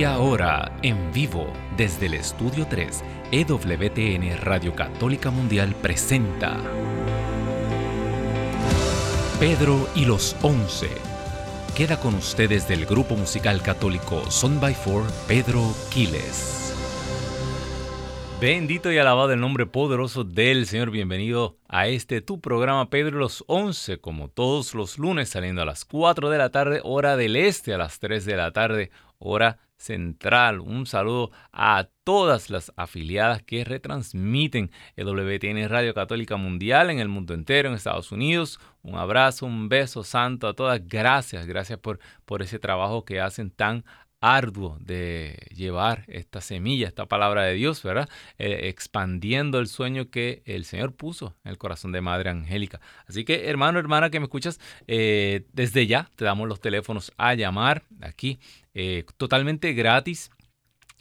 Y ahora, en vivo, desde el Estudio 3, EWTN Radio Católica Mundial presenta Pedro y los Once. Queda con ustedes del grupo musical católico Son by Four, Pedro Quiles. Bendito y alabado el nombre poderoso del Señor. Bienvenido a este tu programa Pedro los 11, como todos los lunes, saliendo a las 4 de la tarde, hora del este, a las 3 de la tarde, hora central. Un saludo a todas las afiliadas que retransmiten el WTN Radio Católica Mundial en el mundo entero, en Estados Unidos. Un abrazo, un beso santo a todas. Gracias, gracias por, por ese trabajo que hacen tan arduo de llevar esta semilla, esta palabra de Dios, ¿verdad? Eh, expandiendo el sueño que el Señor puso en el corazón de Madre Angélica. Así que, hermano, hermana que me escuchas, eh, desde ya te damos los teléfonos a llamar aquí, eh, totalmente gratis.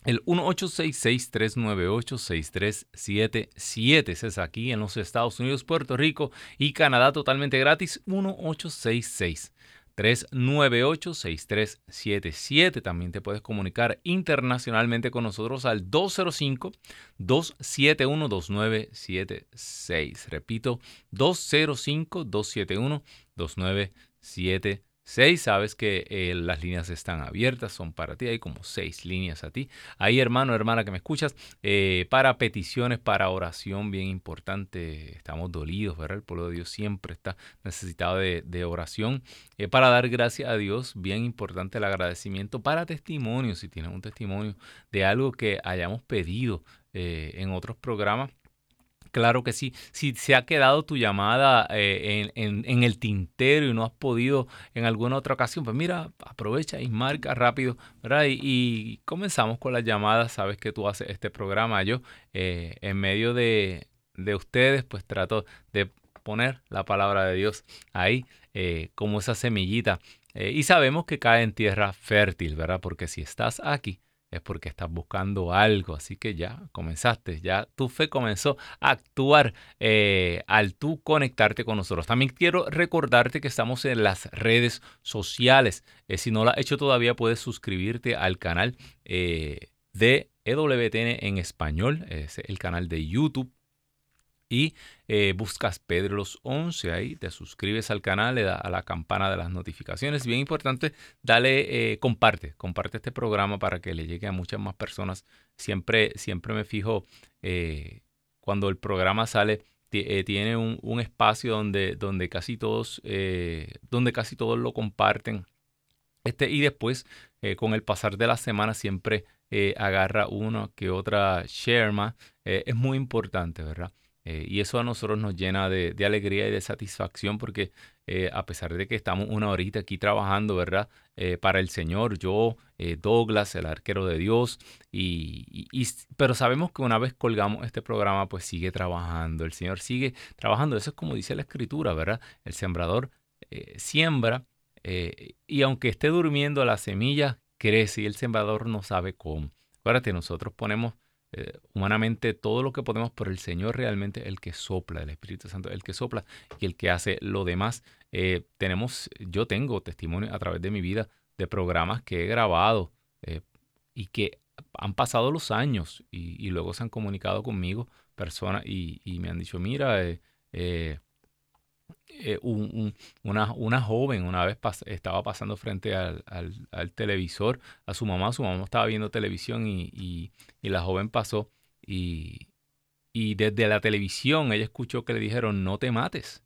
El 1866-398-6377. Ese es aquí en los Estados Unidos, Puerto Rico y Canadá, totalmente gratis. 1866 398-6377. También te puedes comunicar internacionalmente con nosotros al 205-271-2976. Repito, 205-271-2976. Seis, sabes que eh, las líneas están abiertas, son para ti, hay como seis líneas a ti. Ahí, hermano, hermana que me escuchas, eh, para peticiones, para oración, bien importante, estamos dolidos, ¿verdad? El pueblo de Dios siempre está necesitado de, oración. Eh, para dar gracias a Dios, bien importante el agradecimiento. Para testimonio, si tienes un testimonio de algo que hayamos pedido en otros programas, Claro que sí. Si se ha quedado tu llamada eh, en, el tintero y no has podido en alguna otra ocasión, pues mira, aprovecha y marca rápido, ¿verdad? Y, comenzamos con las llamadas. Sabes que tú haces este programa. Yo, eh, en medio de, ustedes, pues trato de poner la palabra de Dios ahí eh, como esa semillita. y sabemos que cae en tierra fértil, ¿verdad? Porque si estás aquí, es porque estás buscando algo. Así que ya comenzaste, ya tu fe comenzó a actuar eh, al tú conectarte con nosotros. También quiero recordarte que estamos en las redes sociales. Eh, si no lo has hecho todavía, puedes suscribirte al canal eh, de EWTN en español, es el canal de YouTube y eh, buscas Pedro los 11 ahí, te suscribes al canal, le das a la campana de las notificaciones. Bien importante, dale, eh, comparte, comparte este programa para que le llegue a muchas más personas. Siempre, siempre me fijo eh, cuando el programa sale, tiene un, espacio donde, donde, casi todos, donde casi todos lo comparten. Este, y después, con el pasar de la semana, siempre agarra una que otra share más. es muy importante, ¿verdad? Eh, y eso a nosotros nos llena de, alegría y de satisfacción porque eh, a pesar de que estamos una horita aquí trabajando, ¿verdad? Eh, para el Señor, yo, Douglas, el arquero de Dios, y, pero sabemos que una vez colgamos este programa, pues sigue trabajando, el Señor sigue trabajando. Eso es como dice la Escritura, ¿verdad? El sembrador siembra y aunque esté durmiendo, la semilla crece y el sembrador no sabe cómo. Acuérdate, nosotros ponemos eh, humanamente todo lo que podemos, por el Señor realmente el que sopla, el Espíritu Santo, el que sopla y el que hace lo demás. Eh, tenemos, yo tengo testimonio a través de mi vida de programas que he grabado eh, y que han pasado los años y, luego se han comunicado conmigo personas y, y me han dicho, mira, eh, una, una, joven una vez estaba pasando frente al, televisor a su mamá, su mamá estaba viendo televisión y, la joven pasó y, desde la televisión ella escuchó que le dijeron no te mates.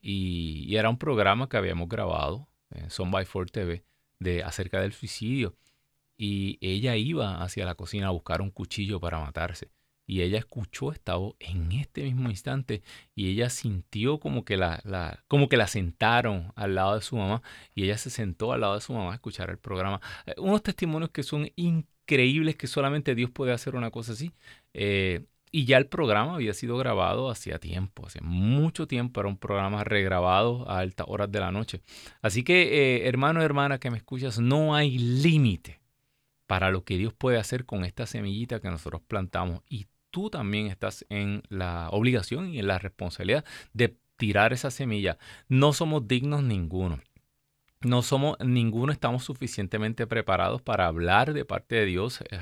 Y, era un programa que habíamos grabado en Son by Four TV de, acerca del suicidio. Y ella iba hacia la cocina a buscar un cuchillo para matarse y ella escuchó esta voz en este mismo instante y ella sintió como que la, la, como que la sentaron al lado de su mamá y ella se sentó al lado de su mamá a escuchar el programa. Eh, unos testimonios que son increíbles que solamente Dios puede hacer una cosa así. Eh, y ya el programa había sido grabado hacía tiempo, hace mucho tiempo, era un programa regrabado a altas horas de la noche. Así que, eh, hermano, hermana que me escuchas, no hay límite para lo que Dios puede hacer con esta semillita que nosotros plantamos y tú también estás en la obligación y en la responsabilidad de tirar esa semilla. No somos dignos ninguno. no somos, ninguno estamos suficientemente preparados para hablar de parte de Dios. Eh,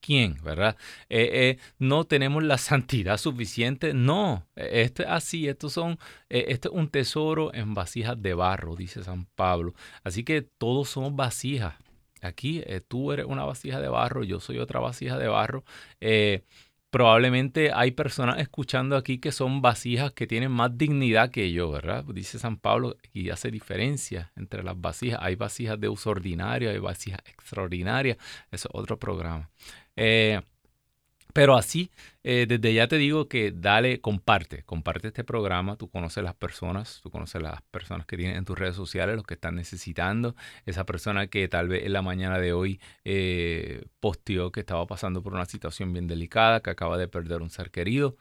¿Quién? ¿Verdad? Eh, eh, no tenemos la santidad suficiente. No, esto es así. Esto, son, esto es un tesoro en vasijas de barro, dice San Pablo. Así que todos somos vasijas. Aquí tú eres una vasija de barro, yo soy otra vasija de barro probablemente hay personas escuchando aquí que son vasijas que tienen más dignidad que yo, ¿verdad? Dice San Pablo y hace diferencia entre las vasijas. Hay vasijas de uso ordinario, hay vasijas extraordinarias. Eso es otro programa. Eh, pero así, eh, desde ya te digo que dale, comparte, comparte este programa. Tú conoces las personas, tú conoces las personas que tienen en tus redes sociales, los que están necesitando. Esa persona que tal vez en la mañana de hoy eh, posteó que estaba pasando por una situación bien delicada, que acaba de perder un ser querido.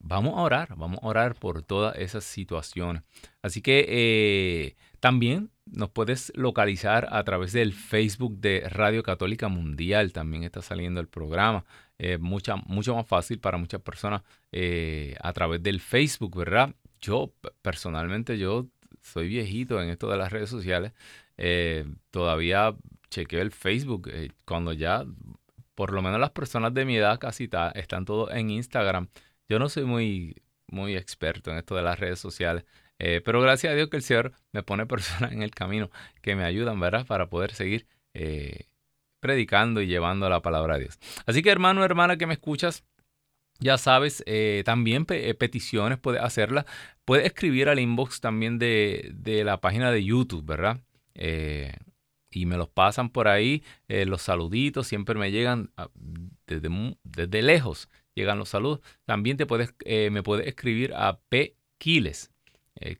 Vamos a orar, vamos a orar por todas esas situaciones. Así que eh, también nos puedes localizar a través del Facebook de Radio Católica Mundial. También está saliendo el programa eh, mucha, mucho más fácil para muchas personas eh, a través del Facebook, ¿verdad? Yo personalmente, yo soy viejito en esto de las redes sociales. Eh, todavía chequeo el Facebook cuando ya, por lo menos las personas de mi edad casi están todos en Instagram. Yo no soy muy, muy experto en esto de las redes sociales. pero gracias a Dios que el Señor me pone personas en el camino que me ayudan, ¿verdad? Para poder seguir predicando y llevando la palabra de Dios. Así que hermano, hermana que me escuchas, ya sabes, eh, también eh, peticiones puedes hacerlas. Puedes escribir al inbox también de, la página de YouTube, ¿verdad? Eh, y me los pasan por ahí, los saluditos siempre me llegan ah, desde, desde, lejos, llegan los saludos. También te puedes, me puedes escribir a pquiles,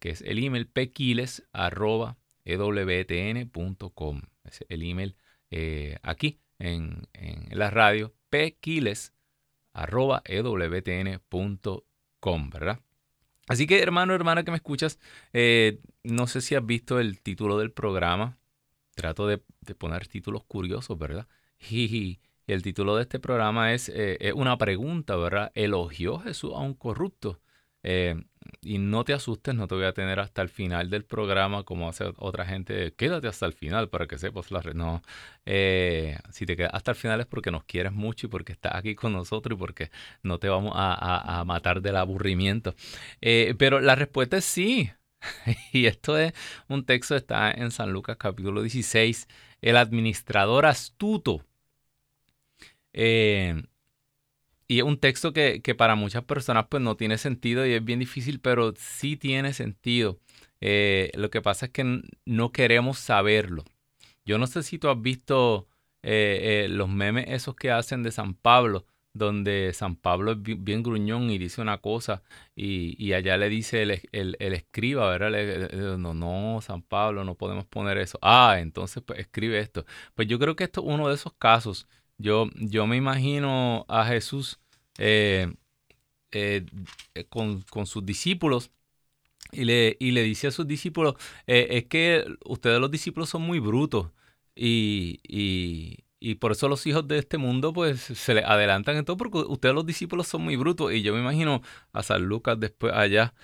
que es el email pquiles arroba ewtn.com. Es el email eh, aquí en, la radio, pquiles.ewtn.com, ¿verdad? Así que hermano, hermana que me escuchas, eh, no sé si has visto el título del programa. Trato de, poner títulos curiosos, ¿verdad? Y, el título de este programa eh, es una pregunta, ¿verdad? ¿Elogió Jesús a un corrupto? Y no te asustes, no te voy a tener hasta el final del programa como hace otra gente. Quédate hasta el final para que sepas la red. No, eh, si te quedas hasta el final es porque nos quieres mucho y porque estás aquí con nosotros y porque no te vamos a, matar del aburrimiento. Eh, pero la respuesta es sí. y esto es un texto, está en San Lucas capítulo 16. El administrador astuto. Eh, y es un texto que, para muchas personas pues no tiene sentido y es bien difícil, pero sí tiene sentido. Eh, lo que pasa es que no queremos saberlo. Yo no sé si tú has visto eh, eh, los memes esos que hacen de San Pablo, donde San Pablo es bien, gruñón y dice una cosa y, allá le dice el, el, escriba, ¿verdad? no, no, San Pablo, no podemos poner eso. Ah, entonces pues escribe esto. Pues yo creo que esto es uno de esos casos yo, yo me imagino a Jesús eh, eh, con, sus discípulos y le, y le dice a sus discípulos, eh, es que ustedes los discípulos son muy brutos y, y, por eso los hijos de este mundo pues se les adelantan en todo porque ustedes los discípulos son muy brutos y yo me imagino a San Lucas después allá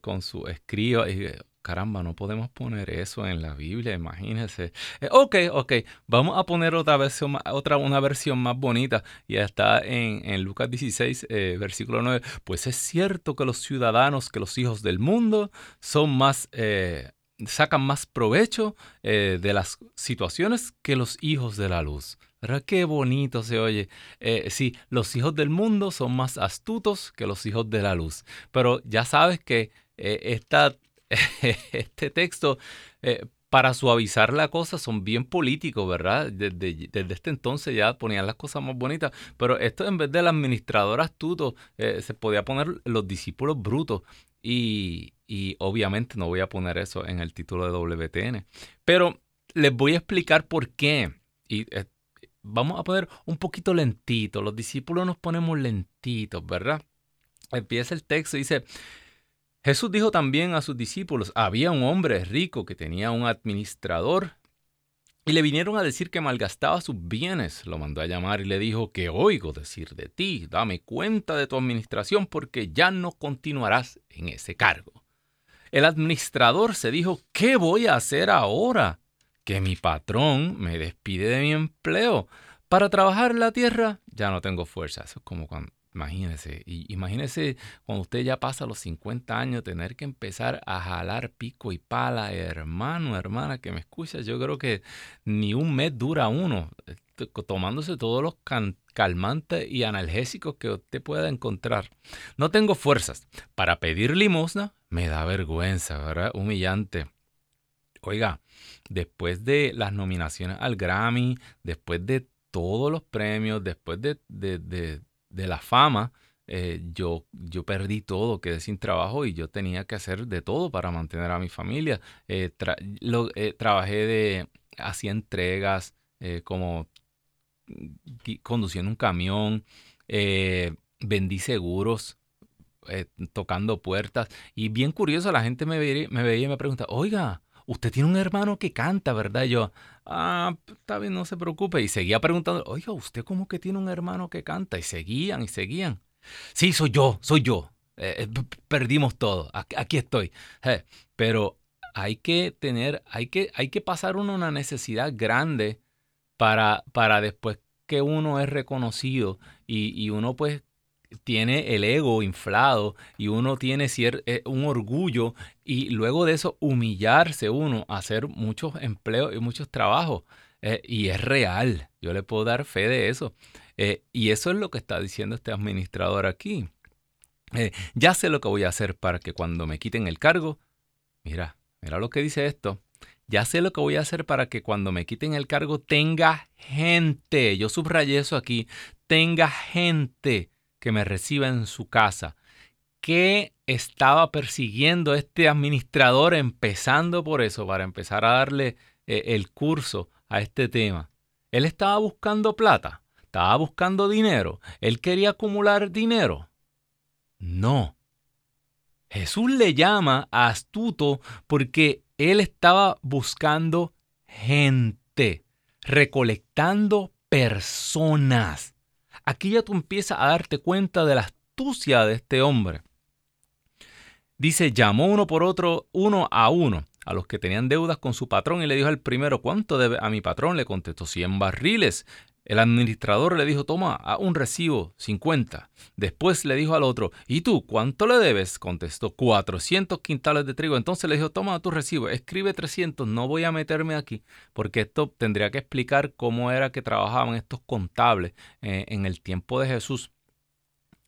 con su escriba y caramba, no podemos poner eso en la Biblia, imagínense. Eh, ok, ok, vamos a poner otra versión, otra, una versión más bonita. Ya está en, Lucas 16, eh, versículo 9. Pues es cierto que los ciudadanos, que los hijos del mundo, son más, eh, sacan más provecho de las situaciones que los hijos de la luz. ¿Verdad? Qué bonito se oye. sí, los hijos del mundo son más astutos que los hijos de la luz. Pero ya sabes que esta este texto, eh, para suavizar la cosa, son bien políticos, ¿verdad? Desde, este entonces ya ponían las cosas más bonitas, pero esto en vez del administrador astuto, eh, se podía poner los discípulos brutos. Y, obviamente no voy a poner eso en el título de WTN. Pero les voy a explicar por qué. Y eh, vamos a poner un poquito lentito. Los discípulos nos ponemos lentitos, ¿verdad? Empieza el texto y dice, Jesús dijo también a sus discípulos, había un hombre rico que tenía un administrador y le vinieron a decir que malgastaba sus bienes. Lo mandó a llamar y le dijo, que oigo decir de ti, dame cuenta de tu administración porque ya no continuarás en ese cargo. El administrador se dijo, ¿qué voy a hacer ahora? Que mi patrón me despide de mi empleo. Para trabajar en la tierra ya no tengo fuerza. Eso es como cuando, imagínese, imagínese cuando usted ya pasa los 50 años, tener que empezar a jalar pico y pala, hermano, hermana, que me escucha. Yo creo que ni un mes dura uno eh, tomándose todos los calmantes y analgésicos que usted pueda encontrar. No tengo fuerzas. Para pedir limosna me da vergüenza, ¿verdad? Humillante. Oiga, después de las nominaciones al Grammy, después de todos los premios, después de, la fama, eh, yo, yo perdí todo, quedé sin trabajo y yo tenía que hacer de todo para mantener a mi familia. Eh, eh, trabajé de, hacía entregas como conduciendo un camión, vendí seguros, tocando puertas y bien curioso, la gente me me veía y me pregunta, oiga, usted tiene un hermano que canta, ¿verdad? Yo, ah, está bien, no se preocupe. Y seguía preguntando, oiga, ¿usted cómo que tiene un hermano que canta? Y seguían y seguían. Sí, soy yo, soy yo. Eh, eh, perdimos todo. Aquí, estoy. pero hay que tener, hay que, hay que pasar uno una necesidad grande para, para después que uno es reconocido y, y uno pues tiene el ego inflado y uno tiene eh, un orgullo y luego de eso humillarse uno hacer muchos empleos y muchos trabajos. Eh, y es real, yo le puedo dar fe de eso. Eh, y eso es lo que está diciendo este administrador aquí. ya sé lo que voy a hacer para que cuando me quiten el cargo, mira, mira lo que dice esto. Ya sé lo que voy a hacer para que cuando me quiten el cargo tenga gente. Yo subrayé eso aquí. Tenga gente que me reciba en su casa. ¿Qué estaba persiguiendo este administrador empezando por eso, para empezar a darle eh, el curso a este tema? Él estaba buscando plata, estaba buscando dinero, él quería acumular dinero. No. Jesús le llama astuto porque él estaba buscando gente, recolectando personas. Aquí ya tú empiezas a darte cuenta de la astucia de este hombre. Dice, llamó uno por otro, uno a uno, a los que tenían deudas con su patrón y le dijo al primero, ¿cuánto debe a mi patrón? Le contestó, 100 barriles. El administrador le dijo, toma un recibo, 50. Después le dijo al otro, ¿y tú cuánto le debes? Contestó, 400 quintales de trigo. Entonces le dijo, toma tu recibo, escribe 300, no voy a meterme aquí, porque esto tendría que explicar cómo era que trabajaban estos contables eh, en el tiempo de Jesús.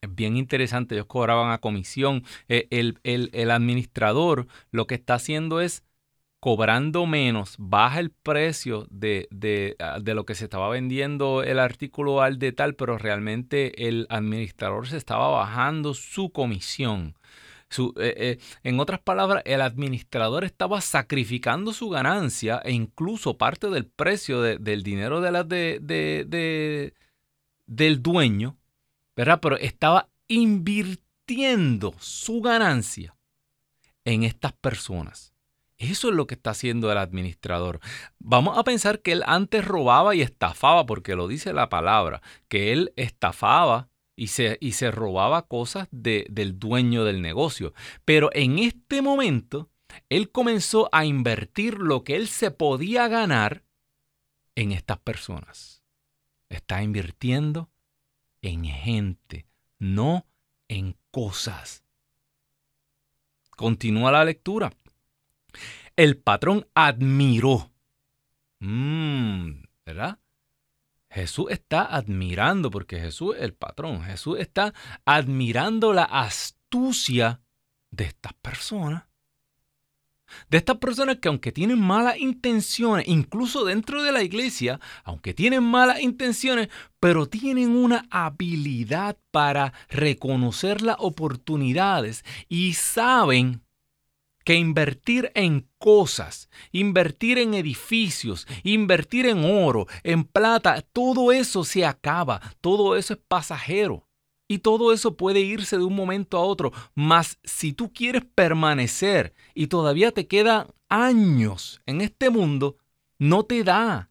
Es bien interesante, ellos cobraban a comisión. Eh, el administrador lo que está haciendo es cobrando menos, baja el precio de, ah, de, lo que se estaba vendiendo el artículo al de tal, pero realmente el administrador se estaba bajando su comisión. Su, eh, eh, en otras palabras, el administrador estaba sacrificando su ganancia e incluso parte del precio del dinero de de, del dueño, ¿verdad? Pero estaba invirtiendo su ganancia en estas personas. Eso es lo que está haciendo el administrador. Vamos a pensar que él antes robaba y estafaba, porque lo dice la palabra, que él estafaba y se, y se robaba cosas del dueño del negocio. Pero en este momento, él comenzó a invertir lo que él se podía ganar en estas personas. Está invirtiendo en gente, no en cosas. Continúa la lectura. El patrón admiró. Mm, ¿Verdad? Jesús está admirando, porque Jesús es el patrón. Jesús está admirando la astucia de estas personas. De estas personas que aunque tienen malas intenciones, incluso dentro de la iglesia, aunque tienen malas intenciones, pero tienen una habilidad para reconocer las oportunidades y saben que invertir en cosas, invertir en edificios, invertir en oro, en plata, todo eso se acaba, todo eso es pasajero. Y todo eso puede irse de un momento a otro. Mas si tú quieres permanecer y todavía te quedan años en este mundo, no te da.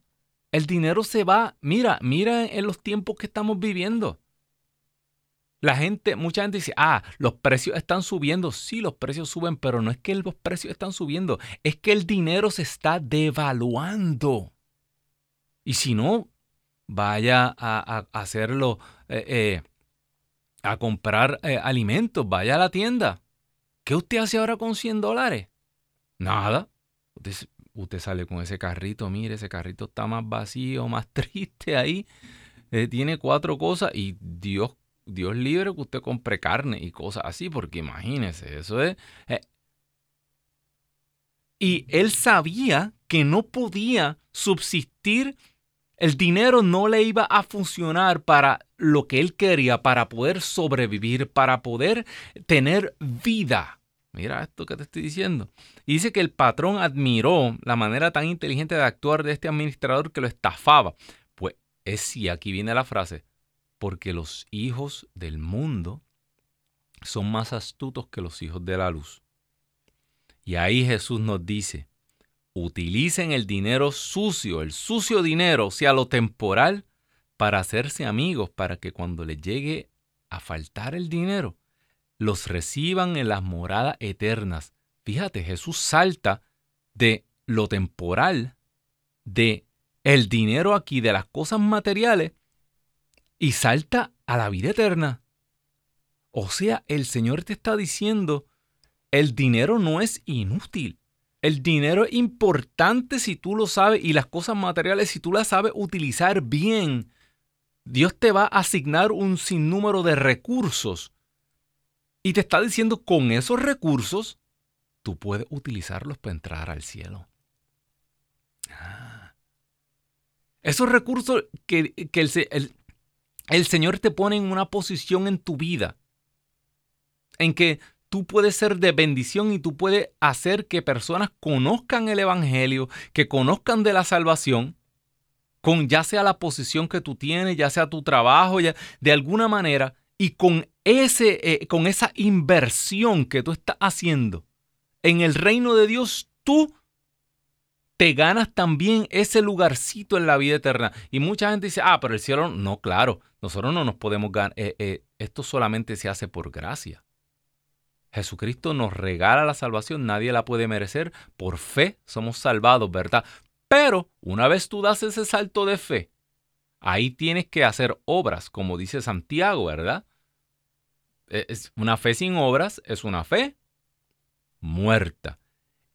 El dinero se va. Mira, mira en los tiempos que estamos viviendo. La gente, mucha gente dice, ah, los precios están subiendo. Sí, los precios suben, pero no es que los precios están subiendo, es que el dinero se está devaluando. Y si no, vaya a, hacerlo, eh, eh, a comprar eh, alimentos, vaya a la tienda. ¿Qué usted hace ahora con 100 dólares? Nada. Usted, sale con ese carrito, mire, ese carrito está más vacío, más triste ahí. tiene cuatro cosas y Dios Dios libre que usted compre carne y cosas así, porque imagínese, eso es... Eh. Y él sabía que no podía subsistir, el dinero no le iba a funcionar para lo que él quería, para poder sobrevivir, para poder tener vida. Mira esto que te estoy diciendo. Dice que el patrón admiró la manera tan inteligente de actuar de este administrador que lo estafaba. Pues es sí, aquí viene la frase porque los hijos del mundo son más astutos que los hijos de la luz. Y ahí Jesús nos dice, utilicen el dinero sucio, el sucio dinero, o sea, lo temporal, para hacerse amigos, para que cuando les llegue a faltar el dinero, los reciban en las moradas eternas. Fíjate, Jesús salta de lo temporal, de el dinero aquí, de las cosas materiales, y salta a la vida eterna. O sea, el Señor te está diciendo, el dinero no es inútil. El dinero es importante si tú lo sabes y las cosas materiales si tú las sabes utilizar bien. Dios te va a asignar un sinnúmero de recursos y te está diciendo con esos recursos tú puedes utilizarlos para entrar al cielo. Ah. Esos recursos que, el, el Señor te pone en una posición en tu vida en que tú puedes ser de bendición y tú puedes hacer que personas conozcan el Evangelio, que conozcan de la salvación, con ya sea la posición que tú tienes, ya sea tu trabajo, ya, de alguna manera, y con, ese, eh, con esa inversión que tú estás haciendo en el reino de Dios, tú te ganas también ese lugarcito en la vida eterna. Y mucha gente dice, ah, pero el cielo, no, claro, nosotros no nos podemos ganar, eh, eh, esto solamente se hace por gracia. Jesucristo nos regala la salvación, nadie la puede merecer, por fe somos salvados, ¿verdad? Pero una vez tú das ese salto de fe, ahí tienes que hacer obras, como dice Santiago, ¿verdad? E, es una fe sin obras es una fe muerta.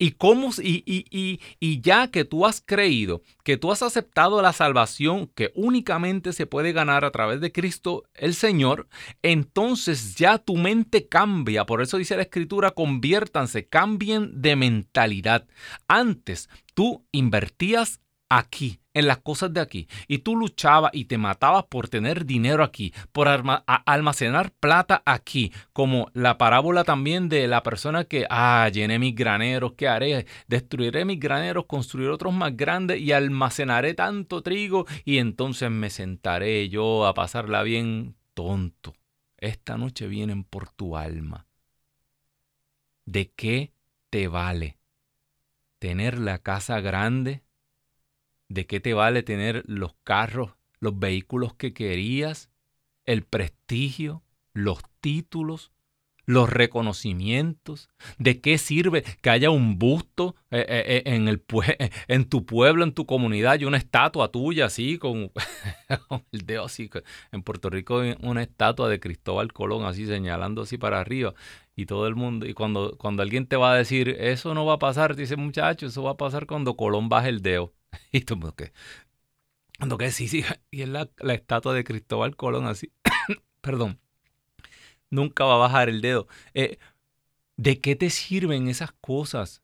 Y, cómo, y, y, y, ya que tú has creído, que tú has aceptado la salvación que únicamente se puede ganar a través de Cristo el Señor, entonces ya tu mente cambia. Por eso dice la Escritura, conviértanse, cambien de mentalidad. Antes tú invertías aquí, en las cosas de aquí, y tú luchabas y te matabas por tener dinero aquí, por almacenar plata aquí, como la parábola también de la persona que, ah, llené mis graneros, ¿qué haré? Destruiré mis graneros, construiré otros más grandes y almacenaré tanto trigo y entonces me sentaré yo a pasarla bien tonto. Esta noche vienen por tu alma. ¿De qué te vale tener la casa grande? ¿De qué te vale tener los carros, los vehículos que querías, el prestigio, los títulos, los reconocimientos? ¿De qué sirve que haya un busto eh, eh, eh, en, tu pueblo, en tu comunidad, y una estatua tuya así, con, el dedo así? En Puerto Rico una estatua de Cristóbal Colón así señalando así para arriba y todo el mundo. Y cuando, cuando alguien te va a decir, eso no va a pasar, dice muchacho, eso va a pasar cuando Colón baje el dedo. Y tú, que, cuando que sí, sí, y es la, estatua de Cristóbal Colón así, perdón, nunca va a bajar el dedo. Eh, ¿De qué te sirven esas cosas?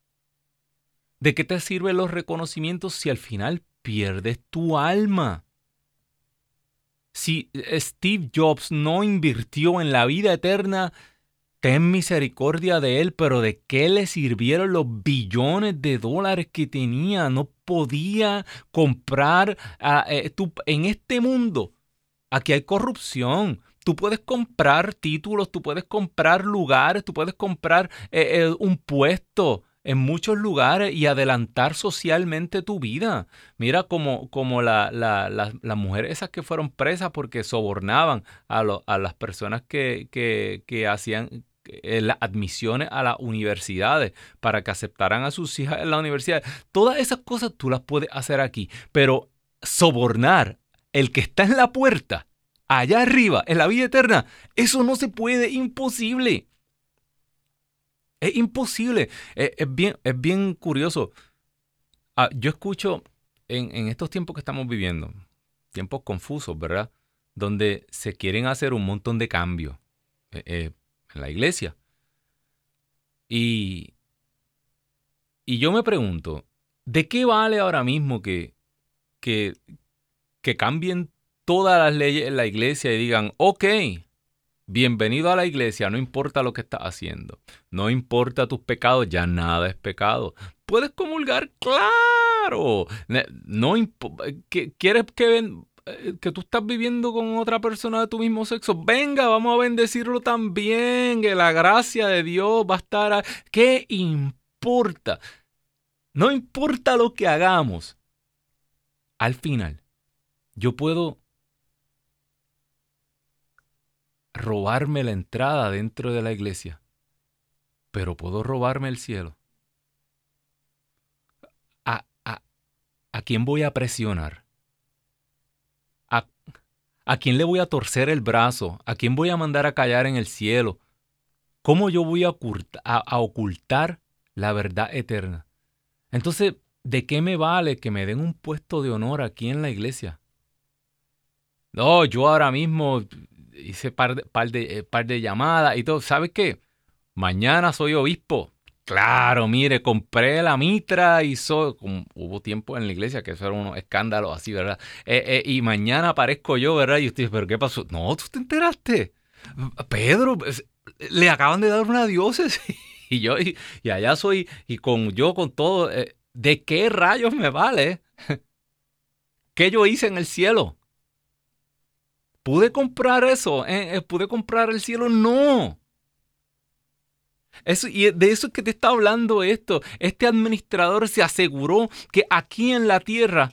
¿De qué te sirven los reconocimientos si al final pierdes tu alma? Si Steve Jobs no invirtió en la vida eterna ten misericordia de él, pero ¿de qué le sirvieron los billones de dólares que tenía? No podía comprar ah, eh, en este mundo. Aquí hay corrupción. Tú puedes comprar títulos, tú puedes comprar lugares, tú puedes comprar eh, eh, un puesto en muchos lugares y adelantar socialmente tu vida. Mira como, como las mujeres esas que fueron presas porque sobornaban a, a las personas que, que, que hacían eh, las admisiones a las universidades para que aceptaran a sus hijas en la universidad. Todas esas cosas tú las puedes hacer aquí, pero sobornar el que está en la puerta, allá arriba, en la vida eterna, eso no se puede, imposible. Es imposible. Es, bien, es bien curioso. Ah, yo escucho en, estos tiempos que estamos viviendo, tiempos confusos, ¿verdad? Donde se quieren hacer un montón de cambios eh, eh, en la iglesia. Y, y yo me pregunto, ¿de qué vale ahora mismo que, que, que cambien todas las leyes en la iglesia y digan, ok, bienvenido a la iglesia, no importa lo que estás haciendo, no importa tus pecados, ya nada es pecado. Puedes comulgar, claro. No ¿Quieres que, eh, que tú estás viviendo con otra persona de tu mismo sexo? Venga, vamos a bendecirlo también, que la gracia de Dios va a estar... ¿Qué importa? No importa lo que hagamos. Al final, yo puedo robarme la entrada dentro de la iglesia, pero puedo robarme el cielo. ¿A, a, quién voy a presionar? ¿A, ¿A quién le voy a torcer el brazo? ¿A quién voy a mandar a callar en el cielo? ¿Cómo yo voy a, a ocultar la verdad eterna? Entonces, ¿de qué me vale que me den un puesto de honor aquí en la iglesia? No, yo ahora mismo hice par de, par de, eh, par de llamadas y todo. ¿Sabes qué? Mañana soy obispo. Claro, mire, compré la mitra y soy, hubo tiempo en la iglesia que eso era unos escándalos así, ¿verdad? Eh, eh, y mañana aparezco yo, ¿verdad? Y usted dice, ¿pero qué pasó? No, tú te enteraste. Pedro, le acaban de dar una diócesis. y yo, y, allá soy, y con yo con todo, ¿de qué rayos me vale? ¿Qué yo hice en el cielo? ¿Pude comprar eso? ¿Eh? ¿Eh? ¿Pude comprar el cielo? No. Eso, y de eso es que te está hablando esto. Este administrador se aseguró que aquí en la tierra,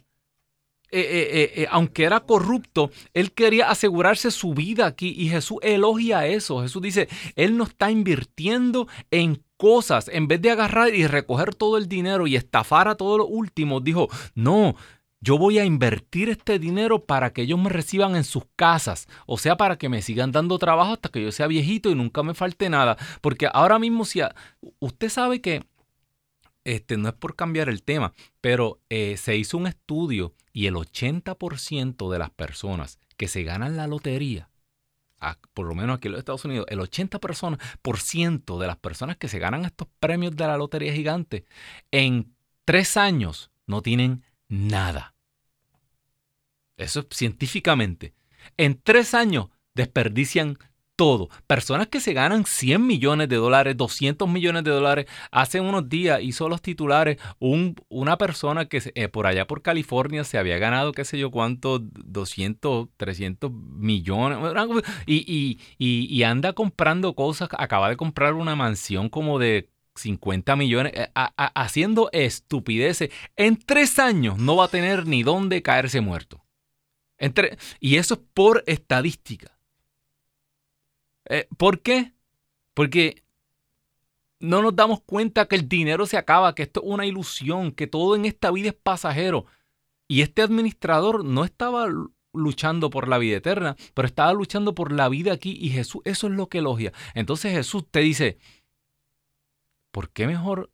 eh, aunque era corrupto, él quería asegurarse su vida aquí. Y Jesús elogia eso. Jesús dice, él no está invirtiendo en cosas. En vez de agarrar y recoger todo el dinero y estafar a todos los últimos, dijo, no, yo voy a invertir este dinero para que ellos me reciban en sus casas, o sea, para que me sigan dando trabajo hasta que yo sea viejito y nunca me falte nada. Porque ahora mismo, si usted sabe que, este, no es por cambiar el tema, pero eh, se hizo un estudio y el 80% de las personas que se ganan la lotería, por lo menos aquí en los Estados Unidos, el 80% de las personas que se ganan estos premios de la lotería gigante, en tres años no tienen nada. Eso es científicamente. En tres años desperdician todo. Personas que se ganan 100 millones de dólares, 200 millones de dólares. Hace unos días hizo los titulares un, una persona que eh, por allá por California se había ganado, qué sé yo cuánto, 200, 300 millones. Y, y anda comprando cosas. Acaba de comprar una mansión como de 50 millones, eh, haciendo estupideces. En tres años no va a tener ni dónde caerse muerto. Entre, y eso es por estadística. Eh, ¿Por qué? Porque no nos damos cuenta que el dinero se acaba, que esto es una ilusión, que todo en esta vida es pasajero. Y este administrador no estaba luchando por la vida eterna, pero estaba luchando por la vida aquí y Jesús, eso es lo que elogia. Entonces Jesús te dice, ¿por qué mejor,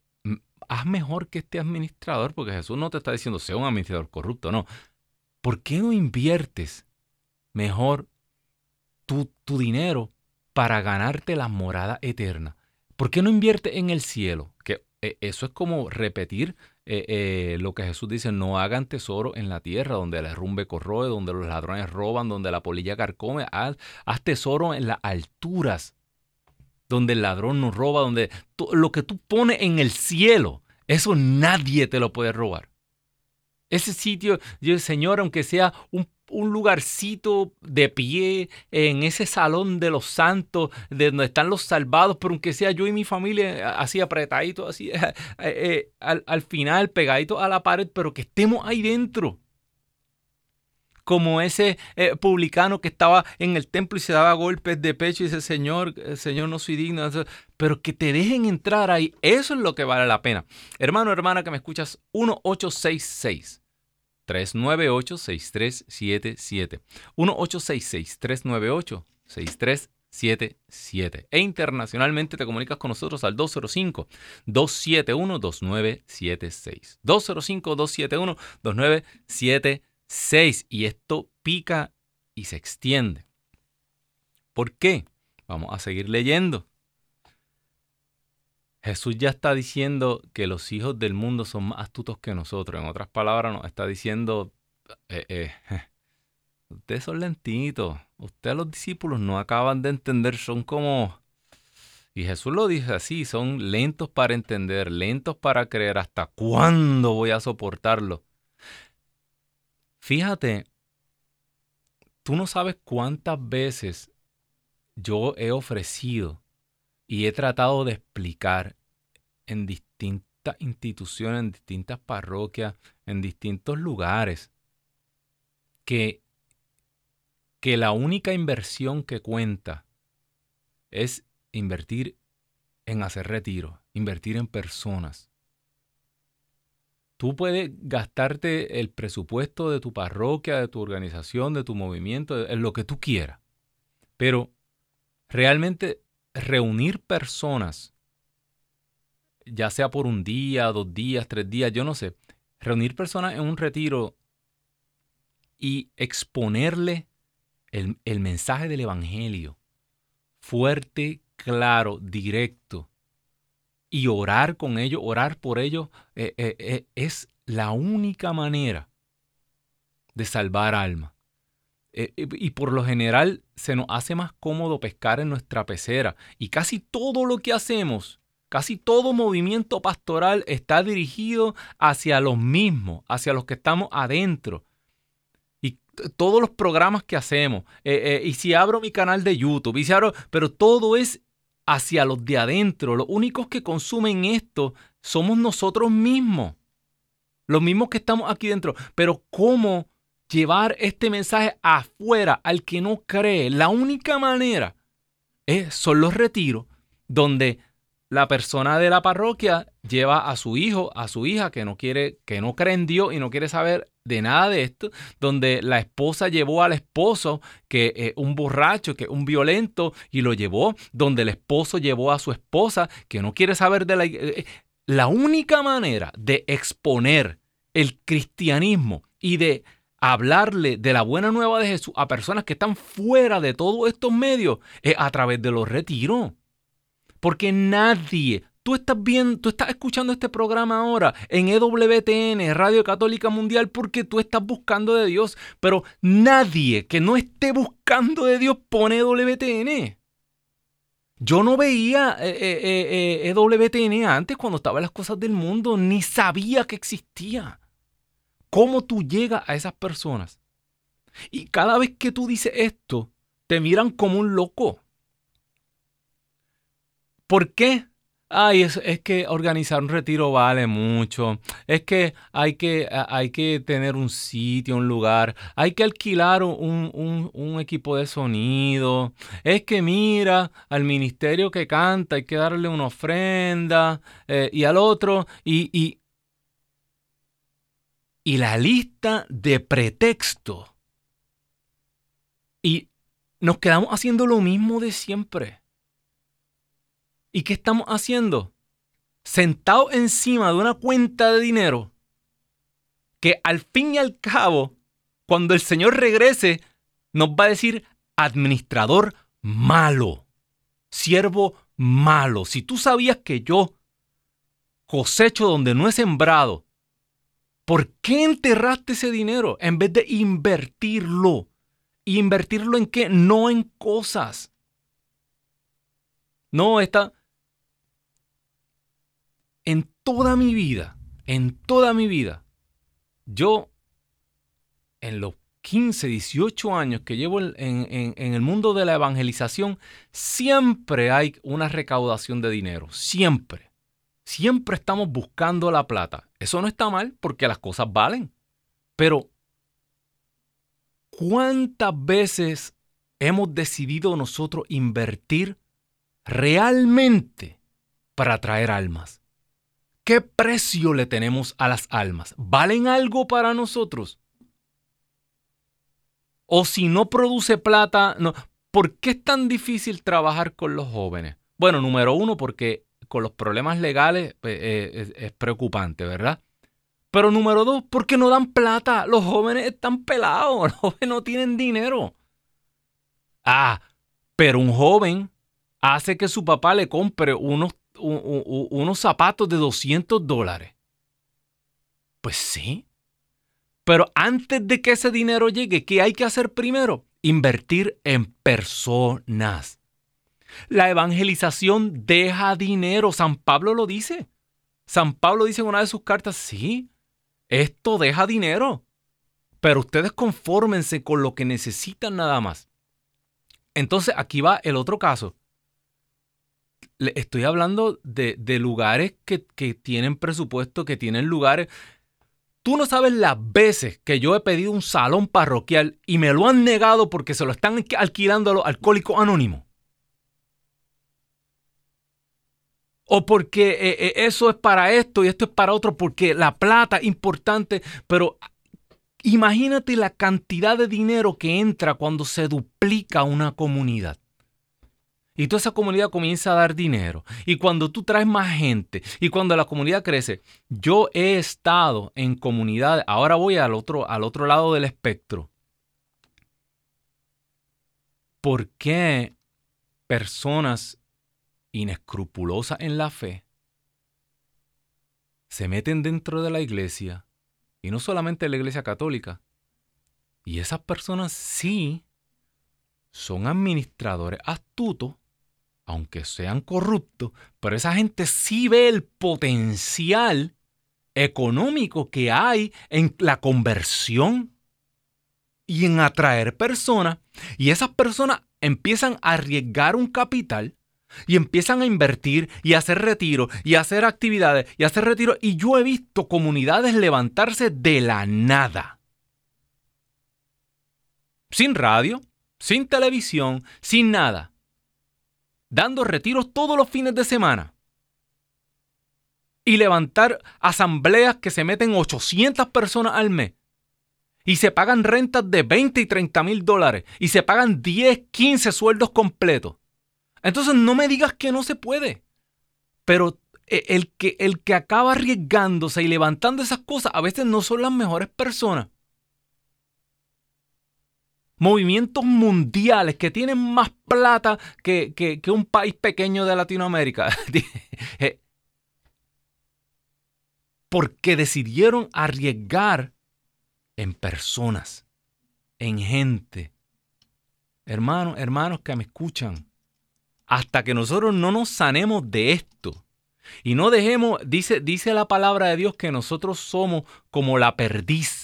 haz mejor que este administrador? Porque Jesús no te está diciendo, sea un administrador corrupto, no. ¿Por qué no inviertes mejor tu, tu dinero para ganarte la morada eterna? ¿Por qué no inviertes en el cielo? Que eh, eso es como repetir eh, eh, lo que Jesús dice, no hagan tesoro en la tierra, donde el rumbe corroe, donde los ladrones roban, donde la polilla carcome, haz tesoro en las alturas, donde el ladrón no roba, donde lo que tú pones en el cielo, eso nadie te lo puede robar. Ese sitio, Señor, aunque sea un, un lugarcito de pie en ese salón de los santos, de donde están los salvados, pero aunque sea yo y mi familia así apretadito, así eh, al, al final pegadito a la pared, pero que estemos ahí dentro como ese eh, publicano que estaba en el templo y se daba golpes de pecho y dice, Señor, eh, Señor, no soy digno, pero que te dejen entrar ahí, eso es lo que vale la pena. Hermano, hermana, que me escuchas, 1866. 398-6377. 1866-398-6377. E internacionalmente te comunicas con nosotros al 205-271-2976. 205-271-2976. 6 y esto pica y se extiende. ¿Por qué? Vamos a seguir leyendo. Jesús ya está diciendo que los hijos del mundo son más astutos que nosotros. En otras palabras, nos está diciendo, eh, eh, ustedes son lentitos, ustedes los discípulos no acaban de entender, son como... Y Jesús lo dice así, son lentos para entender, lentos para creer. ¿Hasta cuándo voy a soportarlo? Fíjate, tú no sabes cuántas veces yo he ofrecido y he tratado de explicar en distintas instituciones, en distintas parroquias, en distintos lugares, que, que la única inversión que cuenta es invertir en hacer retiro, invertir en personas. Tú puedes gastarte el presupuesto de tu parroquia, de tu organización, de tu movimiento, en lo que tú quieras. Pero realmente reunir personas, ya sea por un día, dos días, tres días, yo no sé, reunir personas en un retiro y exponerle el, el mensaje del Evangelio fuerte, claro, directo, y orar con ellos, orar por ellos, eh, eh, eh, es la única manera de salvar alma. y por lo general se nos hace más cómodo pescar en nuestra pecera. Y casi todo lo que hacemos, casi todo movimiento pastoral está dirigido hacia los mismos, hacia los que estamos adentro y todos los programas que hacemos. y si abro mi canal de YouTube, y si abro, pero todo es hacia los de adentro. Los únicos que consumen esto somos nosotros mismos. Los mismos que estamos aquí dentro. Pero ¿cómo llevar este mensaje afuera al que no cree? La única manera es, son los retiros donde la persona de la parroquia lleva a su hijo, a su hija que no quiere, que no cree en Dios y no quiere saber de nada de esto, donde la esposa llevó al esposo, que es un borracho, que es un violento, y lo llevó, donde el esposo llevó a su esposa, que no quiere saber de la... La única manera de exponer el cristianismo y de hablarle de la buena nueva de Jesús a personas que están fuera de todos estos medios es a través de los retiros. Porque nadie, tú estás viendo, tú estás escuchando este programa ahora en EWTN, Radio Católica Mundial, porque tú estás buscando de Dios. Pero nadie que no esté buscando de Dios pone EWTN. Yo no veía EWTN eh, eh, eh, antes cuando estaba en las cosas del mundo, ni sabía que existía. ¿Cómo tú llegas a esas personas? Y cada vez que tú dices esto, te miran como un loco. ¿Por qué? Ay, es, que organizar un retiro vale mucho. Es que hay, que hay que tener un sitio, un lugar. Hay que alquilar un, equipo de sonido. Es que mira, al ministerio que canta hay que darle una ofrenda. Eh, y al otro. Y, y, y la lista de pretexto. Y nos quedamos haciendo lo mismo de siempre. ¿Y qué estamos haciendo? Sentados encima de una cuenta de dinero que al fin y al cabo, cuando el Señor regrese, nos va a decir administrador malo, siervo malo. Si tú sabías que yo cosecho donde no he sembrado, ¿por qué enterraste ese dinero en vez de invertirlo? invertirlo en qué? No en cosas. No, está en toda mi vida, en toda mi vida, yo, en los 15, 18 años que llevo en, el mundo de la evangelización, siempre hay una recaudación de dinero, siempre. Siempre estamos buscando la plata. Eso no está mal porque las cosas valen. Pero, ¿cuántas veces hemos decidido nosotros invertir realmente para traer almas? ¿Qué precio le tenemos a las almas? ¿Valen algo para nosotros? O si no produce plata, no. ¿por qué es tan difícil trabajar con los jóvenes? Bueno, número uno, porque con los problemas legales eh, es, es, preocupante, ¿verdad? Pero número dos, porque no dan plata. Los jóvenes están pelados, los jóvenes no tienen dinero. Ah, pero un joven hace que su papá le compre unos unos zapatos de 200 dólares. Pues sí. Pero antes de que ese dinero llegue, ¿qué hay que hacer primero? Invertir en personas. La evangelización deja dinero. San Pablo lo dice. San Pablo dice en una de sus cartas, sí, esto deja dinero. Pero ustedes confórmense con lo que necesitan nada más. Entonces aquí va el otro caso estoy hablando de, lugares que, tienen presupuesto, que tienen lugares. Tú no sabes las veces que yo he pedido un salón parroquial y me lo han negado porque se lo están alquilando a los alcohólicos anónimos. O porque eh, eh, eso es para esto y esto es para otro, porque la plata es importante, pero imagínate la cantidad de dinero que entra cuando se duplica una comunidad. Y toda esa comunidad comienza a dar dinero. Y cuando tú traes más gente y cuando la comunidad crece, yo he estado en comunidades, ahora voy al otro, al otro lado del espectro. ¿Por qué personas inescrupulosas en la fe se meten dentro de la iglesia? Y no solamente la iglesia católica. Y esas personas sí son administradores astutos aunque sean corruptos, pero esa gente sí ve el potencial económico que hay en la conversión y en atraer personas. Y esas personas empiezan a arriesgar un capital y empiezan a invertir y a hacer retiro y a hacer actividades y a hacer retiro. Y yo he visto comunidades levantarse de la nada. Sin radio, sin televisión, sin nada dando retiros todos los fines de semana y levantar asambleas que se meten 800 personas al mes y se pagan rentas de 20 y 30 mil dólares y se pagan 10, 15 sueldos completos. Entonces no me digas que no se puede. Pero eh, el que, el que acaba arriesgándose y levantando esas cosas a veces no son las mejores personas movimientos mundiales que tienen más plata que, un país pequeño de Latinoamérica. Eh, porque decidieron arriesgar en personas, en gente. Hermanos, hermanos que me escuchan, hasta que nosotros no nos sanemos de esto y no dejemos, dice, dice la palabra de Dios que nosotros somos como la perdiz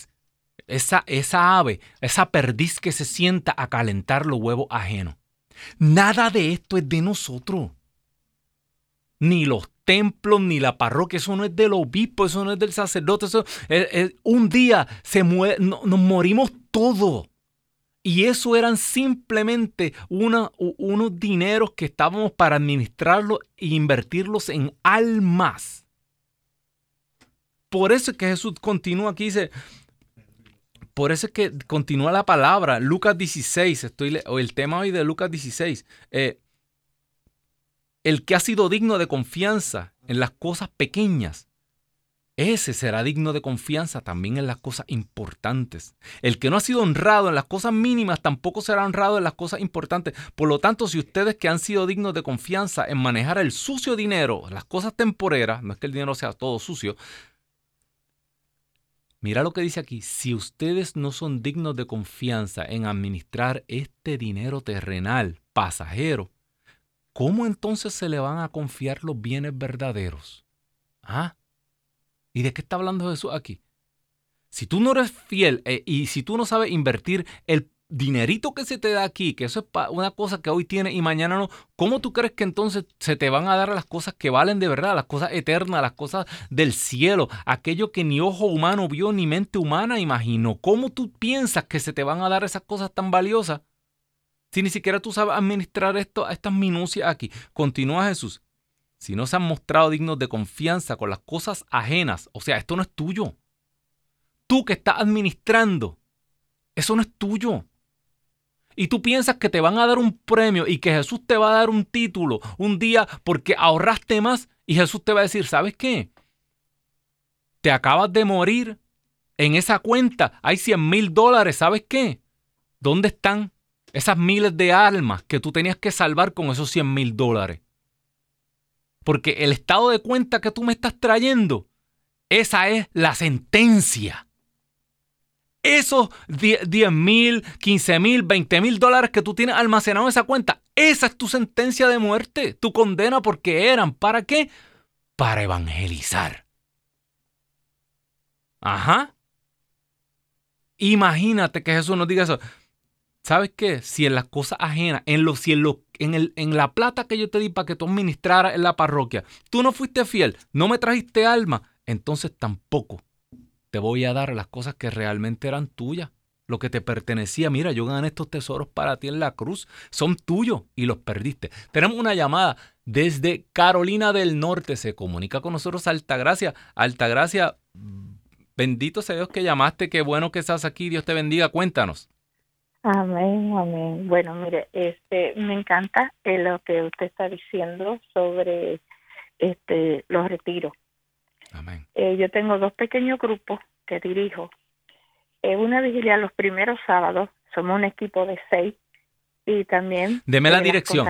esa, esa ave, esa perdiz que se sienta a calentar los huevos ajenos. Nada de esto es de nosotros. Ni los templos, ni la parroquia, eso no es del obispo, eso no es del sacerdote. Eso un día se nos morimos todos. Y eso eran simplemente unos dineros que estábamos para administrarlos e invertirlos en almas. Por eso es que Jesús continúa aquí y dice, por eso es que continúa la palabra, Lucas 16, estoy, o el tema hoy de Lucas 16. Eh, el que ha sido digno de confianza en las cosas pequeñas, ese será digno de confianza también en las cosas importantes. El que no ha sido honrado en las cosas mínimas tampoco será honrado en las cosas importantes. Por lo tanto, si ustedes que han sido dignos de confianza en manejar el sucio dinero, las cosas temporeras, no es que el dinero sea todo sucio, Mira lo que dice aquí, si ustedes no son dignos de confianza en administrar este dinero terrenal, pasajero, ¿cómo entonces se le van a confiar los bienes verdaderos? ¿Ah? ¿Y de qué está hablando Jesús aquí? Si tú no eres fiel eh, y si tú no sabes invertir el dinerito que se te da aquí, que eso es una cosa que hoy tiene y mañana no, ¿cómo tú crees que entonces se te van a dar las cosas que valen de verdad, las cosas eternas, las cosas del cielo, aquello que ni ojo humano vio ni mente humana imaginó? ¿Cómo tú piensas que se te van a dar esas cosas tan valiosas? Si ni siquiera tú sabes administrar esto, estas minucias aquí. Continúa Jesús. Si no se han mostrado dignos de confianza con las cosas ajenas, o sea, esto no es tuyo. Tú que estás administrando, eso no es tuyo. Y tú piensas que te van a dar un premio y que Jesús te va a dar un título un día porque ahorraste más y Jesús te va a decir, ¿sabes qué? Te acabas de morir. En esa cuenta hay 100 mil dólares. ¿Sabes qué? ¿Dónde están? Esas miles de almas que tú tenías que salvar con esos 100 mil dólares. Porque el estado de cuenta que tú me estás trayendo, esa es la sentencia. Esos 10 mil, 15 mil, 20 mil dólares que tú tienes almacenado en esa cuenta, esa es tu sentencia de muerte, tu condena, porque eran, ¿para qué? Para evangelizar. Ajá. Imagínate que Jesús nos diga eso. ¿Sabes qué? Si en las cosas ajenas, en, lo, si en, lo, en, el, en la plata que yo te di para que tú administraras en la parroquia, tú no fuiste fiel, no me trajiste alma, entonces tampoco te voy a dar las cosas que realmente eran tuyas, lo que te pertenecía. Mira, yo gané estos tesoros para ti en la cruz, son tuyos y los perdiste. Tenemos una llamada desde Carolina del Norte, se comunica con nosotros Altagracia. Altagracia, bendito sea Dios que llamaste, qué bueno que estás aquí, Dios te bendiga, cuéntanos. Amén, amén. Bueno, mire, este, me encanta eh, lo que usted está diciendo sobre este, los retiros. Amén. Eh, yo tengo dos pequeños grupos que dirijo. Eh, una vigilia los primeros sábados, somos un equipo de seis y también... Deme la dirección.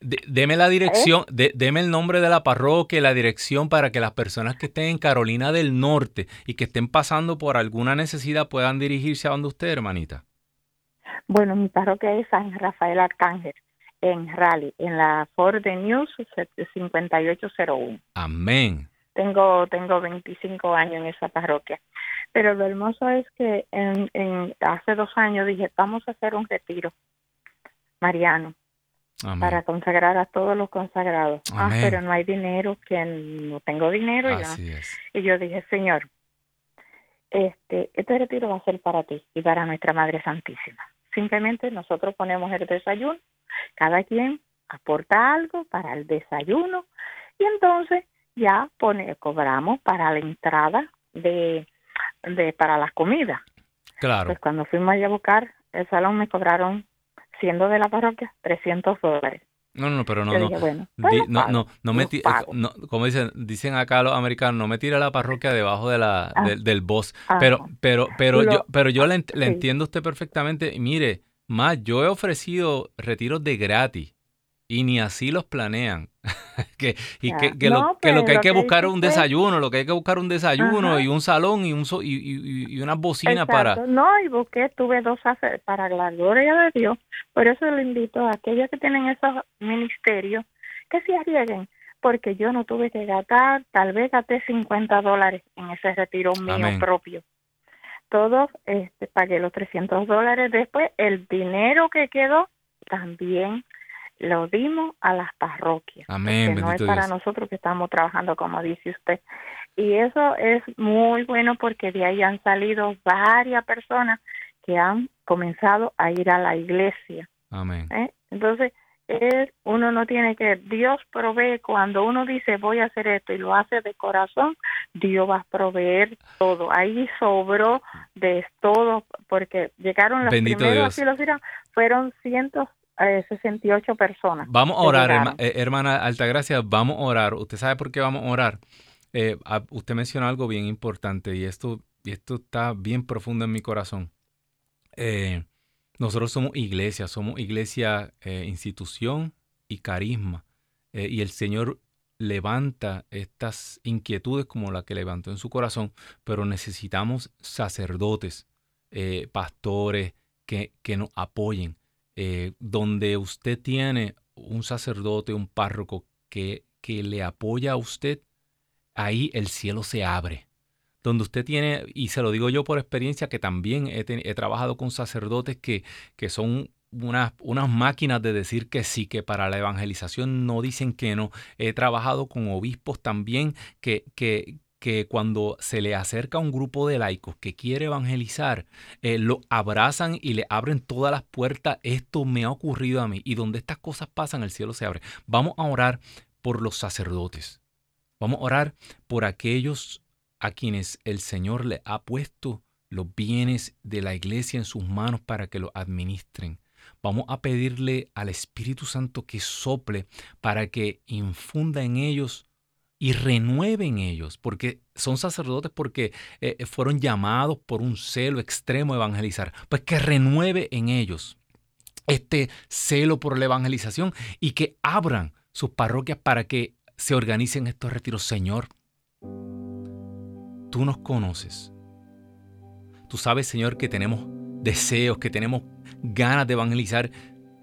deme la dirección, deme el nombre de la parroquia y la dirección para que las personas que estén en Carolina del Norte y que estén pasando por alguna necesidad puedan dirigirse a donde usted, hermanita. Bueno, mi parroquia es San Rafael Arcángel, en Raleigh, en la Ford News 5801. Amén. Tengo, tengo 25 años en esa parroquia. Pero lo hermoso es que en, en hace dos años dije, vamos a hacer un retiro mariano para consagrar a todos los consagrados. Ah, pero no hay dinero, que no tengo dinero. Así Es. Y yo dije, Señor, este, este retiro va a ser para ti y para nuestra Madre Santísima. Simplemente nosotros ponemos el desayuno, cada quien aporta algo para el desayuno y entonces ya pone, cobramos para la entrada de, de para las comidas. Claro. Pues cuando fuimos a buscar el salón me cobraron, siendo de la parroquia, 300 dólares. No, no, pero no, no, no, no, no, me como dicen, dicen acá los americanos, no me tira la parroquia debajo de la, ah. del boss. Ah. pero, pero, pero yo, pero yo le, entiendo a usted perfectamente. Mire, más, yo he ofrecido retiros de gratis y ni así los planean. que, y que, lo, que, lo, que hay que, buscar es un desayuno, lo que hay que buscar un desayuno y un salón y un y, y, y una bocina para... No, y busqué, tuve dos para la gloria de Dios. Por eso le invito a aquellos que tienen esos ministerios que se arriesguen, porque yo no tuve que gastar, tal vez gasté 50 dólares en ese retiro mío propio. Todos este, pagué los 300 dólares. Después, el dinero que quedó también lo dimos a las parroquias. Amén. no es para nosotros que estamos trabajando, como dice usted. Y eso es muy bueno porque de ahí han salido varias personas que han comenzado a ir a la iglesia. Amén. ¿Eh? Entonces, es, uno no tiene que, Dios provee, cuando uno dice voy a hacer esto y lo hace de corazón, Dios va a proveer todo. Ahí sobró de todo, porque llegaron los primeros, así los fueron cientos 68 personas. Vamos a orar, eh, hermana Altagracia, vamos a orar. ¿Usted sabe por qué vamos a orar? Eh, usted mencionó algo bien importante y esto, y esto está bien profundo en mi corazón. Eh, nosotros somos iglesia, somos iglesia, institución y carisma. y el Señor levanta estas inquietudes como la que levantó en su corazón, pero necesitamos sacerdotes, pastores que, que nos apoyen eh, donde usted tiene un sacerdote, un párroco que, que le apoya a usted, ahí el cielo se abre. donde usted tiene, y se lo digo yo por experiencia, que también he, trabajado con sacerdotes que, que son unas, unas, máquinas de decir que sí, que para la evangelización no dicen que no. He trabajado con obispos también que, que, que cuando se le acerca un grupo de laicos que quiere evangelizar, eh, lo abrazan y le abren todas las puertas. Esto me ha ocurrido a mí. Y donde estas cosas pasan, el cielo se abre. Vamos a orar por los sacerdotes. Vamos a orar por aquellos a quienes el Señor le ha puesto los bienes de la iglesia en sus manos para que lo administren. Vamos a pedirle al Espíritu Santo que sople para que infunda en ellos y renueven ellos, porque son sacerdotes porque eh, eh, fueron llamados por un celo extremo a evangelizar, pues que renueve en ellos este celo por la evangelización y que abran sus parroquias para que se organicen estos retiros. Señor, tú nos conoces. Tú sabes, Señor, que tenemos deseos, que tenemos ganas de evangelizar.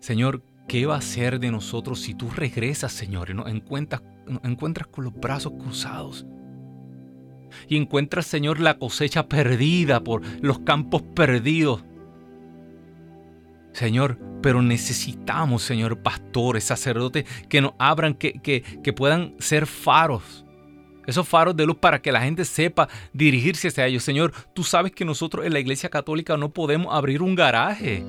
Señor, ¿qué va a ser de nosotros si tú regresas, Señor, y nos encuentras encuentras con los brazos cruzados. Y encuentras, Señor, la cosecha perdida por los campos perdidos. Señor, pero necesitamos, Señor, pastores, sacerdotes, que nos abran, que, que, que puedan ser faros. Esos faros de luz para que la gente sepa dirigirse hacia ellos. Señor, tú sabes que nosotros en la Iglesia Católica no podemos abrir un garaje